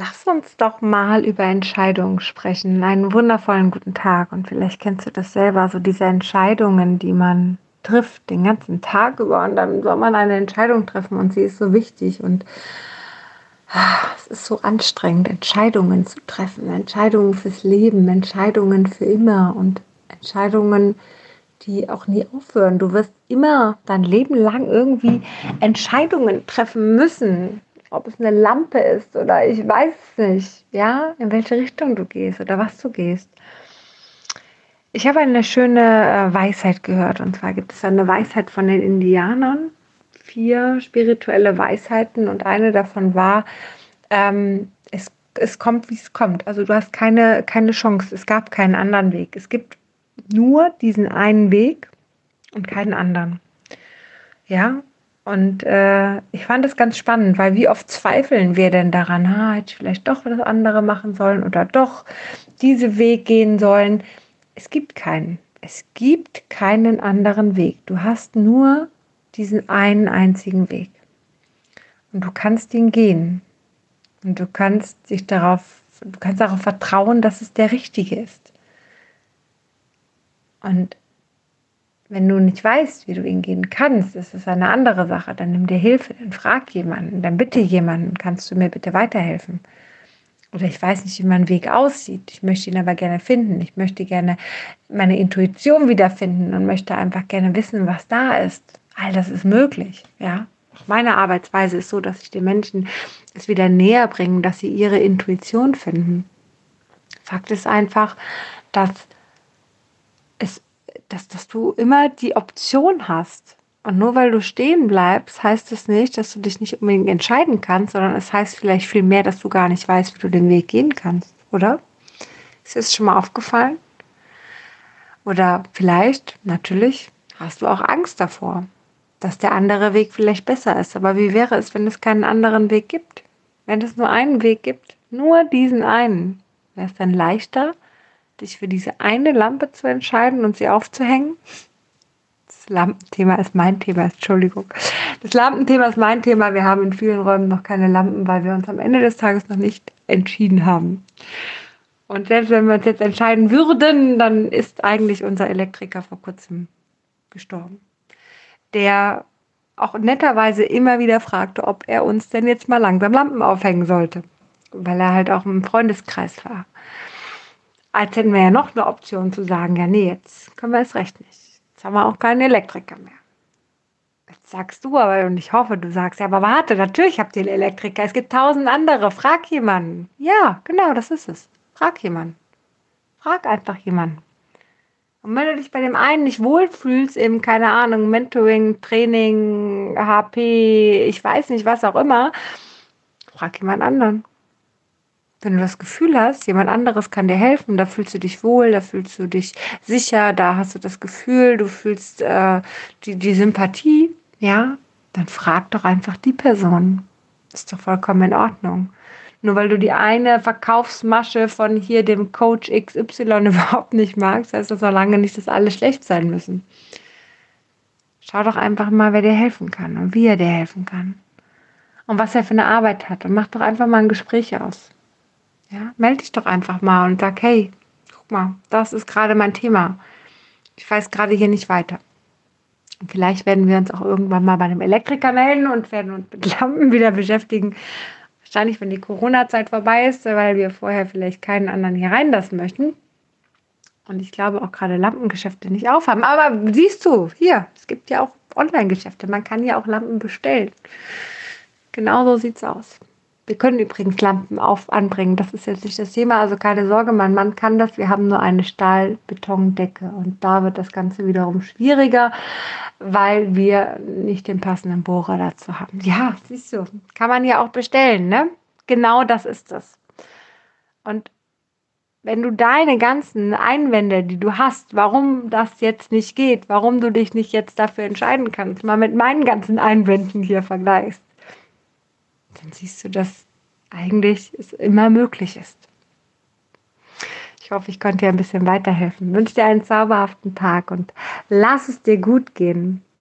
Lass uns doch mal über Entscheidungen sprechen. Einen wundervollen guten Tag. Und vielleicht kennst du das selber, so diese Entscheidungen, die man trifft den ganzen Tag über. Und dann soll man eine Entscheidung treffen und sie ist so wichtig. Und ah, es ist so anstrengend, Entscheidungen zu treffen. Entscheidungen fürs Leben, Entscheidungen für immer und Entscheidungen, die auch nie aufhören. Du wirst immer dein Leben lang irgendwie Entscheidungen treffen müssen ob es eine Lampe ist oder ich weiß es nicht, ja, in welche Richtung du gehst oder was du gehst. Ich habe eine schöne äh, Weisheit gehört und zwar gibt es eine Weisheit von den Indianern, vier spirituelle Weisheiten und eine davon war, ähm, es, es kommt, wie es kommt. Also du hast keine, keine Chance, es gab keinen anderen Weg. Es gibt nur diesen einen Weg und keinen anderen. Ja, und äh, ich fand es ganz spannend, weil wie oft zweifeln wir denn daran, ha, hätte ich vielleicht doch das andere machen sollen oder doch diese Weg gehen sollen. Es gibt keinen. Es gibt keinen anderen Weg. Du hast nur diesen einen einzigen Weg. Und du kannst ihn gehen. Und du kannst dich darauf, du kannst darauf vertrauen, dass es der richtige ist. Und wenn du nicht weißt, wie du ihn gehen kannst, ist es eine andere Sache. Dann nimm dir Hilfe, dann frag jemanden, dann bitte jemanden, kannst du mir bitte weiterhelfen? Oder ich weiß nicht, wie mein Weg aussieht. Ich möchte ihn aber gerne finden. Ich möchte gerne meine Intuition wiederfinden und möchte einfach gerne wissen, was da ist. All das ist möglich, ja. Auch meine Arbeitsweise ist so, dass ich den Menschen es wieder näher bringe, dass sie ihre Intuition finden. Fakt ist einfach, dass es dass, dass du immer die Option hast. Und nur weil du stehen bleibst, heißt es das nicht, dass du dich nicht unbedingt entscheiden kannst, sondern es heißt vielleicht viel mehr, dass du gar nicht weißt, wie du den Weg gehen kannst, oder? Ist dir das schon mal aufgefallen? Oder vielleicht, natürlich, hast du auch Angst davor, dass der andere Weg vielleicht besser ist. Aber wie wäre es, wenn es keinen anderen Weg gibt? Wenn es nur einen Weg gibt, nur diesen einen, wäre es dann leichter, dich für diese eine Lampe zu entscheiden und sie aufzuhängen. Das Lampenthema ist mein Thema, Entschuldigung. Das Lampenthema ist mein Thema. Wir haben in vielen Räumen noch keine Lampen, weil wir uns am Ende des Tages noch nicht entschieden haben. Und selbst wenn wir uns jetzt entscheiden würden, dann ist eigentlich unser Elektriker vor kurzem gestorben. Der auch netterweise immer wieder fragte, ob er uns denn jetzt mal langsam Lampen aufhängen sollte, weil er halt auch im Freundeskreis war als hätten wir ja noch eine Option zu sagen, ja, nee, jetzt können wir es recht nicht. Jetzt haben wir auch keinen Elektriker mehr. Jetzt sagst du aber, und ich hoffe, du sagst, ja, aber warte, natürlich habt ihr einen Elektriker. Es gibt tausend andere. Frag jemanden. Ja, genau, das ist es. Frag jemanden. Frag einfach jemanden. Und wenn du dich bei dem einen nicht wohlfühlst, eben, keine Ahnung, Mentoring, Training, HP, ich weiß nicht, was auch immer, frag jemand anderen. Wenn du das Gefühl hast, jemand anderes kann dir helfen, da fühlst du dich wohl, da fühlst du dich sicher, da hast du das Gefühl, du fühlst äh, die, die Sympathie, ja, dann frag doch einfach die Person. Ist doch vollkommen in Ordnung. Nur weil du die eine Verkaufsmasche von hier dem Coach XY überhaupt nicht magst, heißt das noch lange nicht, dass alle schlecht sein müssen. Schau doch einfach mal, wer dir helfen kann und wie er dir helfen kann. Und was er für eine Arbeit hat. Und mach doch einfach mal ein Gespräch aus. Ja, melde dich doch einfach mal und sag, hey, guck mal, das ist gerade mein Thema. Ich weiß gerade hier nicht weiter. Und vielleicht werden wir uns auch irgendwann mal bei einem Elektriker melden und werden uns mit Lampen wieder beschäftigen. Wahrscheinlich, wenn die Corona-Zeit vorbei ist, weil wir vorher vielleicht keinen anderen hier reinlassen möchten. Und ich glaube auch gerade Lampengeschäfte nicht aufhaben. Aber siehst du, hier, es gibt ja auch Online-Geschäfte. Man kann ja auch Lampen bestellen. Genau so sieht es aus. Wir können übrigens Lampen auf anbringen. Das ist jetzt nicht das Thema. Also keine Sorge, mein Mann kann das. Wir haben nur eine Stahlbetondecke. Und da wird das Ganze wiederum schwieriger, weil wir nicht den passenden Bohrer dazu haben. Ja, siehst du, kann man ja auch bestellen, ne? Genau das ist das. Und wenn du deine ganzen Einwände, die du hast, warum das jetzt nicht geht, warum du dich nicht jetzt dafür entscheiden kannst, mal mit meinen ganzen Einwänden hier vergleichst, dann siehst du, dass eigentlich es immer möglich ist. Ich hoffe, ich konnte dir ein bisschen weiterhelfen. Ich wünsche dir einen zauberhaften Tag und lass es dir gut gehen.